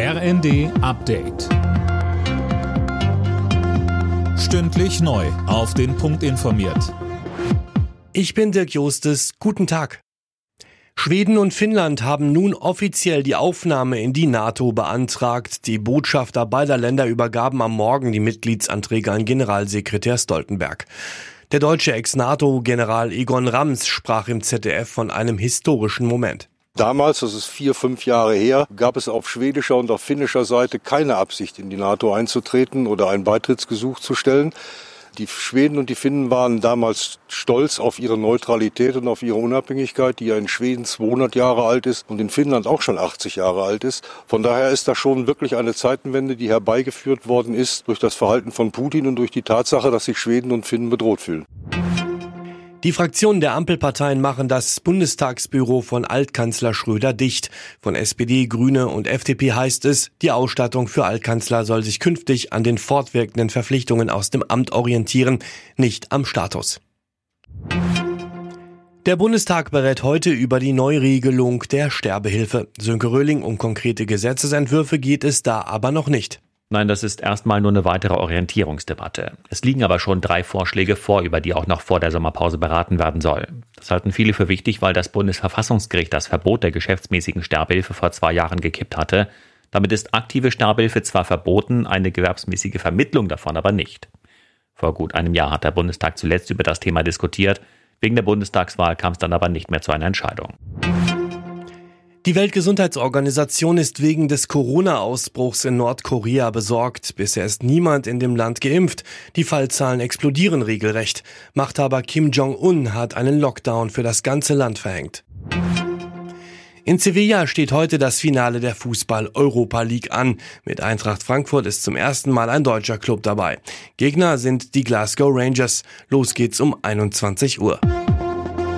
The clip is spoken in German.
RND Update. Stündlich neu. Auf den Punkt informiert. Ich bin Dirk Jostes. Guten Tag. Schweden und Finnland haben nun offiziell die Aufnahme in die NATO beantragt. Die Botschafter beider Länder übergaben am Morgen die Mitgliedsanträge an Generalsekretär Stoltenberg. Der deutsche Ex-NATO-General Egon Rams sprach im ZDF von einem historischen Moment. Damals, das ist vier, fünf Jahre her, gab es auf schwedischer und auf finnischer Seite keine Absicht, in die NATO einzutreten oder ein Beitrittsgesuch zu stellen. Die Schweden und die Finnen waren damals stolz auf ihre Neutralität und auf ihre Unabhängigkeit, die ja in Schweden 200 Jahre alt ist und in Finnland auch schon 80 Jahre alt ist. Von daher ist das schon wirklich eine Zeitenwende, die herbeigeführt worden ist durch das Verhalten von Putin und durch die Tatsache, dass sich Schweden und Finnen bedroht fühlen. Die Fraktionen der Ampelparteien machen das Bundestagsbüro von Altkanzler Schröder dicht. Von SPD, Grüne und FDP heißt es, die Ausstattung für Altkanzler soll sich künftig an den fortwirkenden Verpflichtungen aus dem Amt orientieren, nicht am Status. Der Bundestag berät heute über die Neuregelung der Sterbehilfe. Sönke Röhling um konkrete Gesetzesentwürfe geht es da aber noch nicht. Nein, das ist erstmal nur eine weitere Orientierungsdebatte. Es liegen aber schon drei Vorschläge vor, über die auch noch vor der Sommerpause beraten werden soll. Das halten viele für wichtig, weil das Bundesverfassungsgericht das Verbot der geschäftsmäßigen Sterbehilfe vor zwei Jahren gekippt hatte. Damit ist aktive Sterbehilfe zwar verboten, eine gewerbsmäßige Vermittlung davon aber nicht. Vor gut einem Jahr hat der Bundestag zuletzt über das Thema diskutiert. Wegen der Bundestagswahl kam es dann aber nicht mehr zu einer Entscheidung. Die Weltgesundheitsorganisation ist wegen des Corona-Ausbruchs in Nordkorea besorgt. Bisher ist niemand in dem Land geimpft. Die Fallzahlen explodieren regelrecht. Machthaber Kim Jong-un hat einen Lockdown für das ganze Land verhängt. In Sevilla steht heute das Finale der Fußball-Europa League an. Mit Eintracht Frankfurt ist zum ersten Mal ein deutscher Club dabei. Gegner sind die Glasgow Rangers. Los geht's um 21 Uhr.